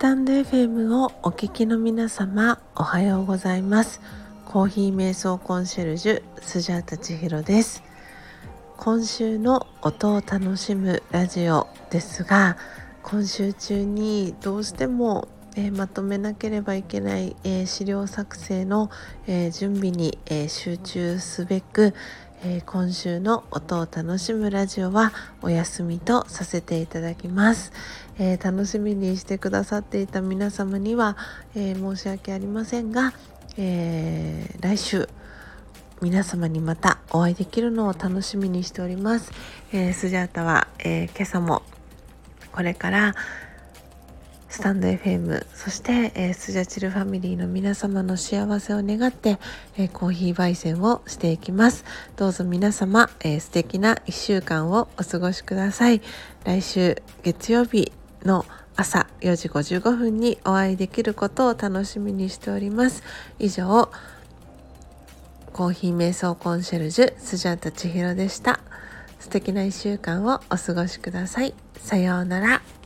タンド FM をお聞きの皆様おはようございます。コーヒー瞑想コンシェルジュスジャータ千尋です。今週の音を楽しむラジオですが今週中にどうしてもえー、まとめなければいけない、えー、資料作成の、えー、準備に、え集中すべく、え今週の音を楽しむラジオはお休みとさせていただきます、え楽しみにしてくださっていた皆様には、え申し訳ありませんが、え来週皆様にまたお会いできるのを楽しみにしております、えスジャータは、え今朝もこれからスタンド FM そして、えー、スジャチルファミリーの皆様の幸せを願って、えー、コーヒー焙煎をしていきます。どうぞ皆様、えー、素敵な1週間をお過ごしください。来週月曜日の朝4時55分にお会いできることを楽しみにしております。以上コーヒー瞑想コンシェルジュスジャータ千尋でした。素敵な1週間をお過ごしください。さようなら。